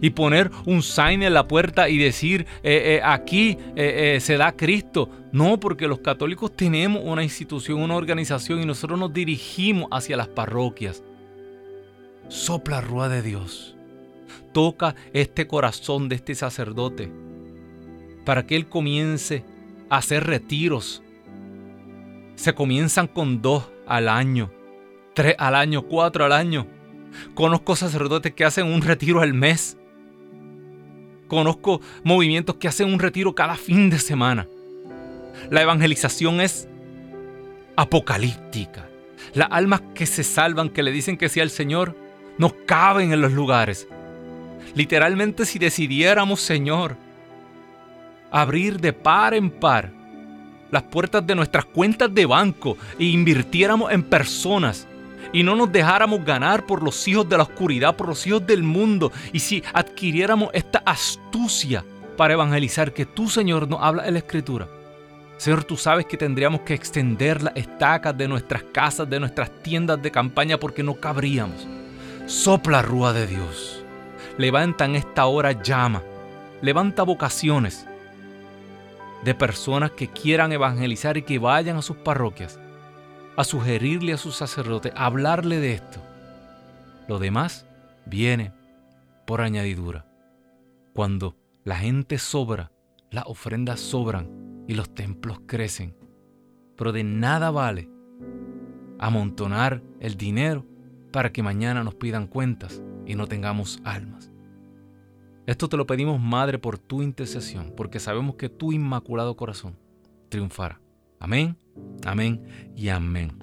y poner un sign en la puerta y decir eh, eh, aquí eh, se da Cristo. No, porque los católicos tenemos una institución, una organización y nosotros nos dirigimos hacia las parroquias. Sopla rúa de Dios. Toca este corazón de este sacerdote para que él comience a hacer retiros. Se comienzan con dos al año, tres al año, cuatro al año. Conozco sacerdotes que hacen un retiro al mes. Conozco movimientos que hacen un retiro cada fin de semana. La evangelización es apocalíptica. Las almas que se salvan, que le dicen que sí al Señor, no caben en los lugares. Literalmente si decidiéramos, Señor, abrir de par en par las puertas de nuestras cuentas de banco e invirtiéramos en personas y no nos dejáramos ganar por los hijos de la oscuridad, por los hijos del mundo, y si adquiriéramos esta astucia para evangelizar que tú, Señor, nos habla en la Escritura. Señor, tú sabes que tendríamos que extender las estacas de nuestras casas, de nuestras tiendas de campaña, porque no cabríamos. Sopla rúa de Dios. Levanta en esta hora llama. Levanta vocaciones de personas que quieran evangelizar y que vayan a sus parroquias a sugerirle a su sacerdote, a hablarle de esto. Lo demás viene por añadidura. Cuando la gente sobra, las ofrendas sobran y los templos crecen. Pero de nada vale amontonar el dinero para que mañana nos pidan cuentas y no tengamos almas. Esto te lo pedimos, Madre, por tu intercesión, porque sabemos que tu inmaculado corazón triunfará. Amén, amén y amén.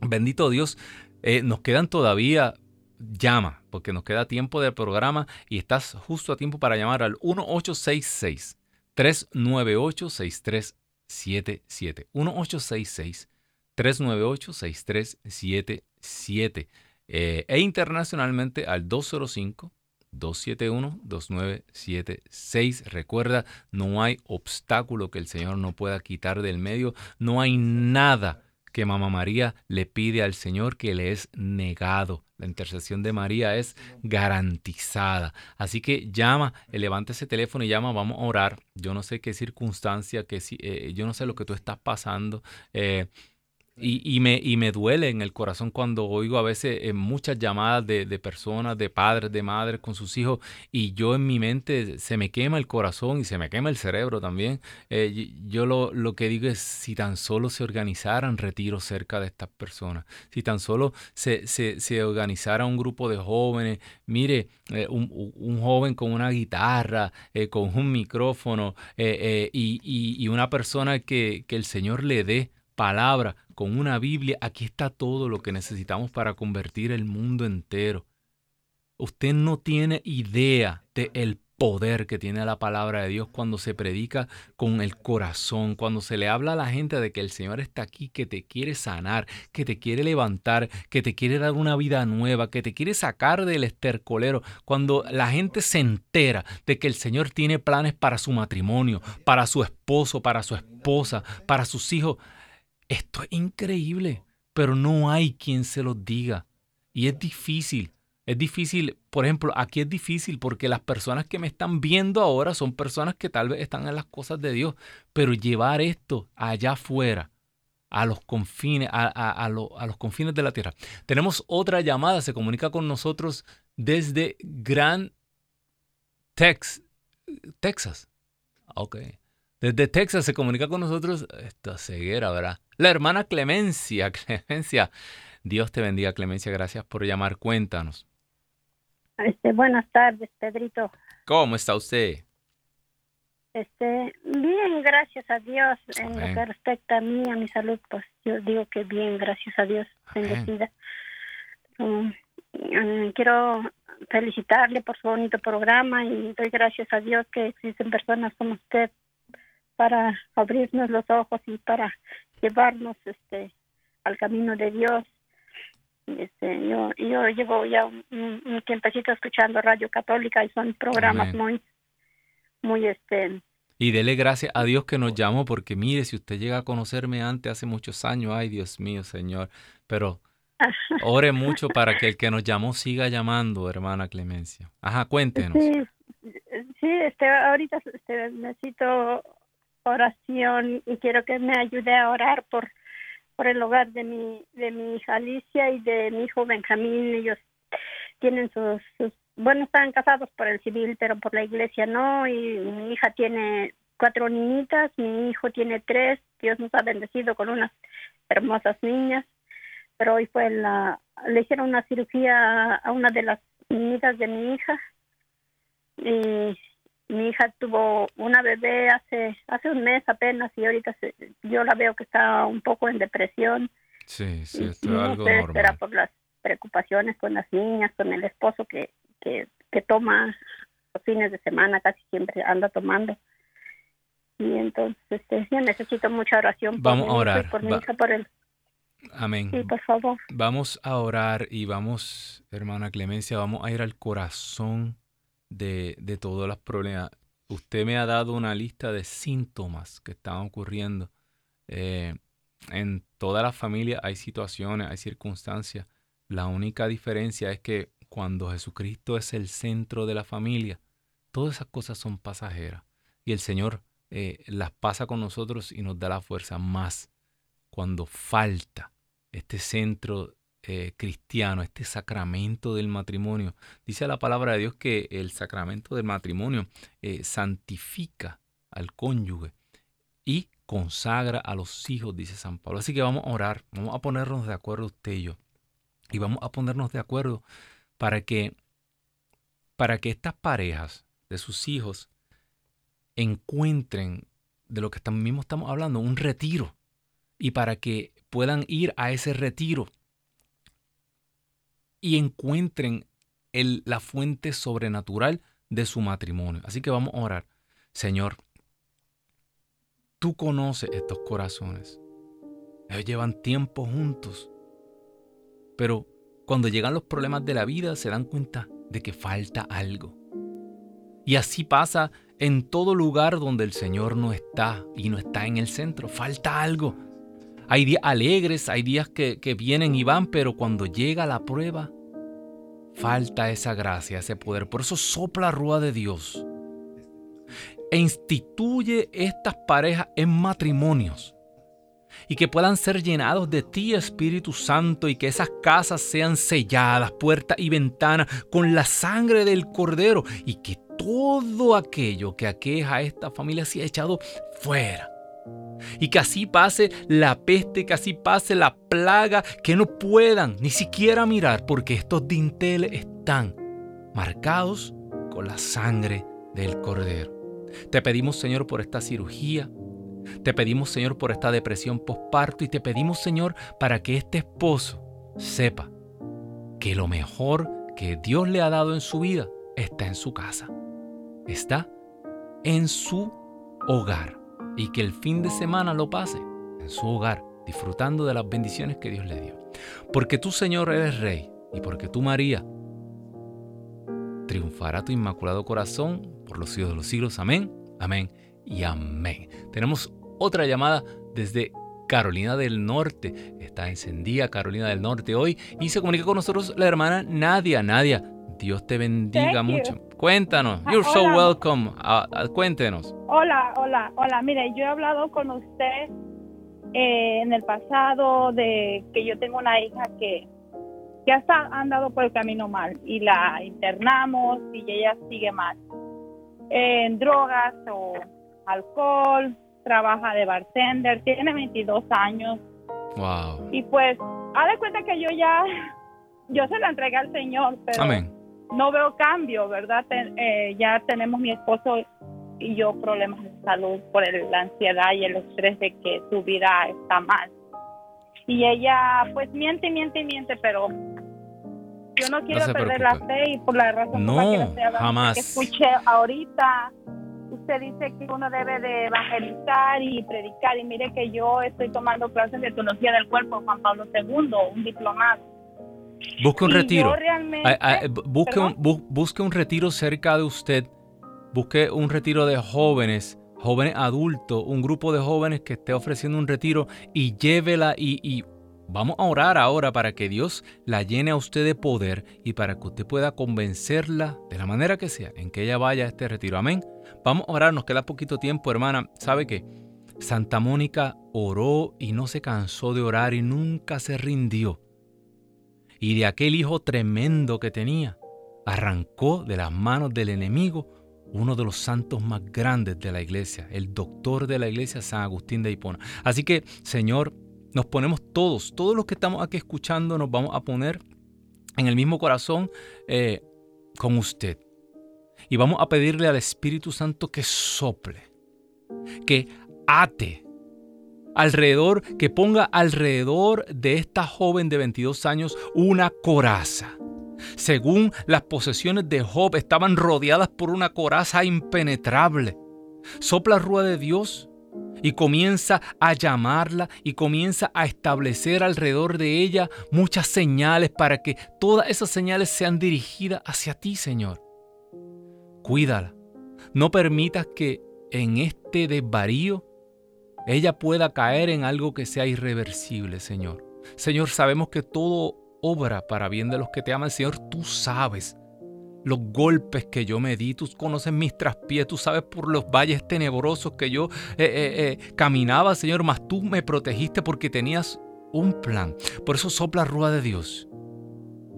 Bendito Dios, eh, nos quedan todavía llama, porque nos queda tiempo del programa y estás justo a tiempo para llamar al 1866 398 6377. 1866 398 6377. e internacionalmente al 205 271-2976. Recuerda, no hay obstáculo que el Señor no pueda quitar del medio. No hay nada que Mamá María le pide al Señor que le es negado. La intercesión de María es garantizada. Así que llama, levanta ese teléfono y llama, vamos a orar. Yo no sé qué circunstancia, que eh, yo no sé lo que tú estás pasando. Eh, y, me, y me duele en el corazón cuando oigo a veces eh, muchas llamadas de, personas, de padres, de madres con sus hijos y yo en mi mente se me quema el corazón y se me quema el cerebro también. Eh, yo lo, lo, que digo es si tan solo se organizaran retiros cerca de estas personas, si tan solo se, se, organizara un grupo de jóvenes, mire, eh, un, un, joven con una guitarra, con un micrófono y, y, y, una persona que, que el Señor le dé palabra, con una Biblia, aquí está todo lo que necesitamos para convertir el mundo entero. Usted no tiene idea del poder que tiene la palabra de Dios cuando se predica con el corazón, cuando se le habla a la gente de que el Señor está aquí, que te quiere sanar, que te quiere levantar, que te quiere dar una vida nueva, que te quiere sacar del estercolero, cuando la gente se entera de que el Señor tiene planes para su matrimonio, para su esposo, para su esposa, para sus hijos. Esto es increíble, pero no hay quien se los diga. Y es difícil. Es difícil, por ejemplo, aquí es difícil porque las personas que me están viendo ahora son personas que tal vez están en las cosas de Dios, pero llevar esto allá afuera, a los confines, a, los confines de la tierra. Tenemos otra llamada, se comunica con nosotros desde Grand Tex, Texas. Ok. Desde Texas se comunica con nosotros esta ceguera, ¿verdad? La hermana Clemencia, Clemencia. Dios te bendiga, Clemencia. Gracias por llamar. Cuéntanos. Este, buenas tardes, Pedrito. ¿Cómo está usted? Este, bien, gracias a Dios. En lo que respecta a mí, a mi salud, pues yo digo que bien, gracias a Dios, bendecida. Um, quiero felicitarle por su bonito programa y doy gracias a Dios que existen personas como usted para abrirnos los ojos y para llevarnos este al camino de Dios este, yo, yo llevo ya un, un, tiempecito escuchando Radio Católica y son programas muy, muy, este... Y dele gracias a Dios que nos llamó, porque mire, si usted llega a conocerme antes, hace muchos años, ay Dios mío, Señor, pero ore mucho para que el que nos llamó siga llamando, hermana Clemencia. Ajá, cuéntenos. Sí, sí este, ahorita este, necesito oración y quiero que me ayude a orar por por el hogar de mi, de mi hija Alicia y de mi hijo Benjamín. Ellos tienen sus, bueno, están casados por el civil, pero por la iglesia no. Y mi hija tiene cuatro niñitas, mi hijo tiene tres. Dios nos ha bendecido con unas hermosas niñas. Pero hoy fue la, le hicieron una cirugía a una de las niñitas de mi hija. Y mi hija tuvo una bebé hace hace un mes apenas y ahorita yo la veo que está un poco en depresión. Sí, sí, esto es algo normal. Será por las preocupaciones con las niñas, con el esposo que, que, que toma los fines de semana, casi siempre anda tomando. Y entonces este, yo necesito mucha oración vamos por, a orar. por mi hija, por el... Amén. Sí, por favor. Vamos a orar y vamos, hermana Clemencia, vamos a ir al corazón de, todos los problemas. Usted me ha dado una lista de síntomas que están ocurriendo. Eh, en toda la familia hay situaciones, hay circunstancias. La única diferencia es que cuando Jesucristo es el centro de la familia, todas esas cosas son pasajeras. Y el Señor eh, las pasa con nosotros y nos da la fuerza más cuando falta este centro eh, cristiano, este sacramento del matrimonio. Dice la palabra de Dios que el sacramento del matrimonio eh, santifica al cónyuge y consagra a los hijos, dice San Pablo. Así que vamos a orar, vamos a ponernos de acuerdo usted y yo. Y vamos a ponernos de acuerdo para que, para que estas parejas de sus hijos encuentren de lo que mismo estamos hablando, un retiro. Y para que puedan ir a ese retiro y encuentren la fuente sobrenatural de su matrimonio. Así que vamos a orar. Señor, tú conoces estos corazones. Ellos llevan tiempo juntos. Pero cuando llegan los problemas de la vida se dan cuenta de que falta algo. Y así pasa en todo lugar donde el Señor no está y no está en el centro. Falta algo. Hay días alegres, hay días que, vienen y van, pero cuando llega la prueba, falta esa gracia, ese poder. Por eso sopla rúa de Dios e instituye estas parejas en matrimonios y que puedan ser llenados de ti, Espíritu Santo, y que esas casas sean selladas, puertas y ventanas, con la sangre del Cordero, y que todo aquello que aqueja a esta familia sea echado fuera y que así pase la peste, que así pase la plaga, que no puedan ni siquiera mirar porque estos dinteles están marcados con la sangre del Cordero. Te pedimos, Señor, por esta cirugía. Te pedimos, Señor, por esta depresión postparto y te pedimos, Señor, para que este esposo sepa que lo mejor que Dios le ha dado en su vida está en su casa. está en su hogar y que el fin de semana lo pase en su hogar, disfrutando de las bendiciones que Dios le dio. Porque tú, Señor, eres rey y porque tú, María, triunfará tu inmaculado corazón por los siglos de los siglos. Amén, amén y amén. Tenemos otra llamada desde Carolina del Norte. Está encendida Carolina del Norte hoy y se comunica con nosotros la hermana Nadia. Nadia, Dios te bendiga mucho. Cuéntanos. Ah, You're so welcome. Ah, ah, cuéntenos. Hola, hola, hola. Mire, yo he hablado con usted eh, en el pasado de que yo tengo una hija que, que ha andado por el camino mal y la internamos y ella sigue mal. En drogas o alcohol, trabaja de bartender, tiene 22 años. Wow. Y pues, haz de cuenta que yo ya, yo se la entregué al Señor, pero no veo cambio, ¿verdad? Eh, ya tenemos mi esposo y yo problemas de salud por la ansiedad y el estrés de que su vida está mal. Y ella pues miente, miente, miente, pero yo no quiero perder la fe y por la razón no, por la que, jamás. que escuché ahorita, usted dice que uno debe de evangelizar y predicar y mire que yo estoy tomando clases de teología del cuerpo Juan Pablo II, un diplomado. Busque un retiro. busque, un, busque un retiro cerca de usted. Busque un retiro de jóvenes, jóvenes adultos, un grupo de jóvenes que esté ofreciendo un retiro y llévela y, y Vamos a orar ahora para que Dios la llene a usted de poder y para que usted pueda convencerla de la manera que sea en que ella vaya a este retiro. Amén. Vamos a orar, nos queda poquito tiempo, hermana. ¿Sabe qué? Santa Mónica oró y no se cansó de orar y nunca se rindió y de aquel hijo tremendo que tenía, arrancó de las manos del enemigo uno de los santos más grandes de la iglesia, el doctor de la iglesia, San Agustín de Hipona. Así que, Señor, nos ponemos todos, todos los que estamos aquí escuchando, nos vamos a poner en el mismo corazón eh, con usted. Y vamos a pedirle al Espíritu Santo que sople, que ate alrededor, que ponga alrededor de esta joven de 22 años una coraza. Según las posesiones de Job, estaban rodeadas por una coraza impenetrable. Sopla rúa de Dios y comienza a llamarla y comienza a establecer alrededor de ella muchas señales para que todas esas señales sean dirigidas hacia ti, Señor. Cuídala. No permitas que en este desvarío ella pueda caer en algo que sea irreversible, Señor. Señor, sabemos que todo obra para bien de los que te aman. Señor, tú sabes los golpes que yo me di, tú conoces mis traspiés, tú sabes por los valles tenebrosos que yo eh, eh, eh, caminaba, Señor, mas tú me protegiste porque tenías un plan. Por eso sopla rúa de Dios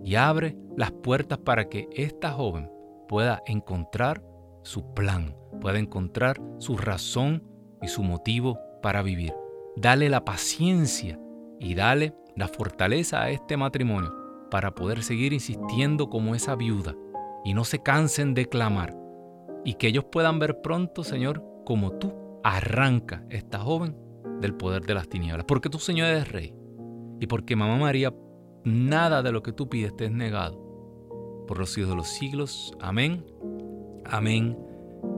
y abre las puertas para que esta joven pueda encontrar su plan, pueda encontrar su razón y su motivo para vivir. Dale la paciencia y dale la fortaleza a este matrimonio para poder seguir insistiendo como esa viuda y no se cansen de clamar y que ellos puedan ver pronto, Señor, como tú arranca esta joven del poder de las tinieblas. Porque tú, Señor, eres rey y porque Mamá María, nada de lo que tú pides te es negado. Por los siglos de los siglos. Amén, amén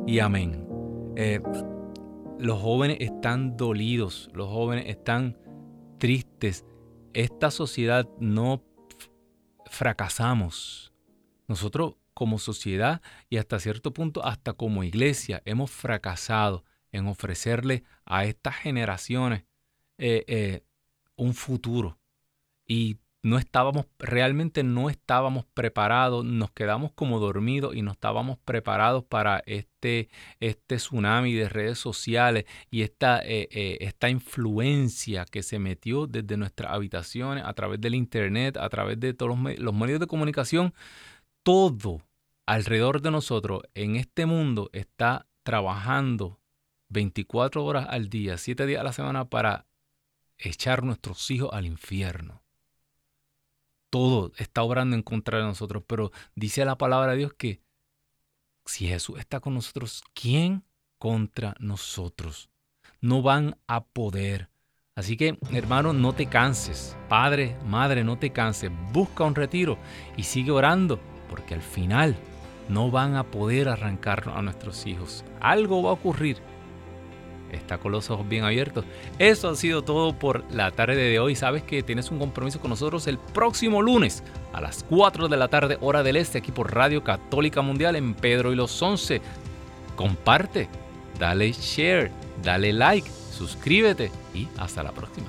y amén. Eh, los jóvenes están dolidos, los jóvenes están tristes. Esta sociedad no fracasamos. Nosotros como sociedad y hasta cierto punto hasta como iglesia hemos fracasado en ofrecerle a estas generaciones eh, eh, un futuro. Y no estábamos, realmente no estábamos preparados, nos quedamos como dormidos y no estábamos preparados para este, este tsunami de redes sociales y esta, eh, eh, esta influencia que se metió desde nuestras habitaciones, a través del Internet, a través de todos los, los medios de comunicación. Todo alrededor de nosotros en este mundo está trabajando 24 horas al día, 7 días a la semana para echar nuestros hijos al infierno todo está obrando en contra de nosotros, pero dice la palabra de Dios que si Jesús está con nosotros, ¿quién contra nosotros? No van a poder. Así que, hermano, no te canses. Padre, madre, no te canses. Busca un retiro y sigue orando, porque al final no van a poder arrancar a nuestros hijos. Algo va a ocurrir. Está con los ojos bien abiertos. Eso ha sido todo por la tarde de hoy. Sabes que tienes un compromiso con nosotros el próximo lunes a las 4 de la tarde, hora del este, aquí por Radio Católica Mundial en Pedro y los 11. Comparte, dale share, dale like, suscríbete y hasta la próxima.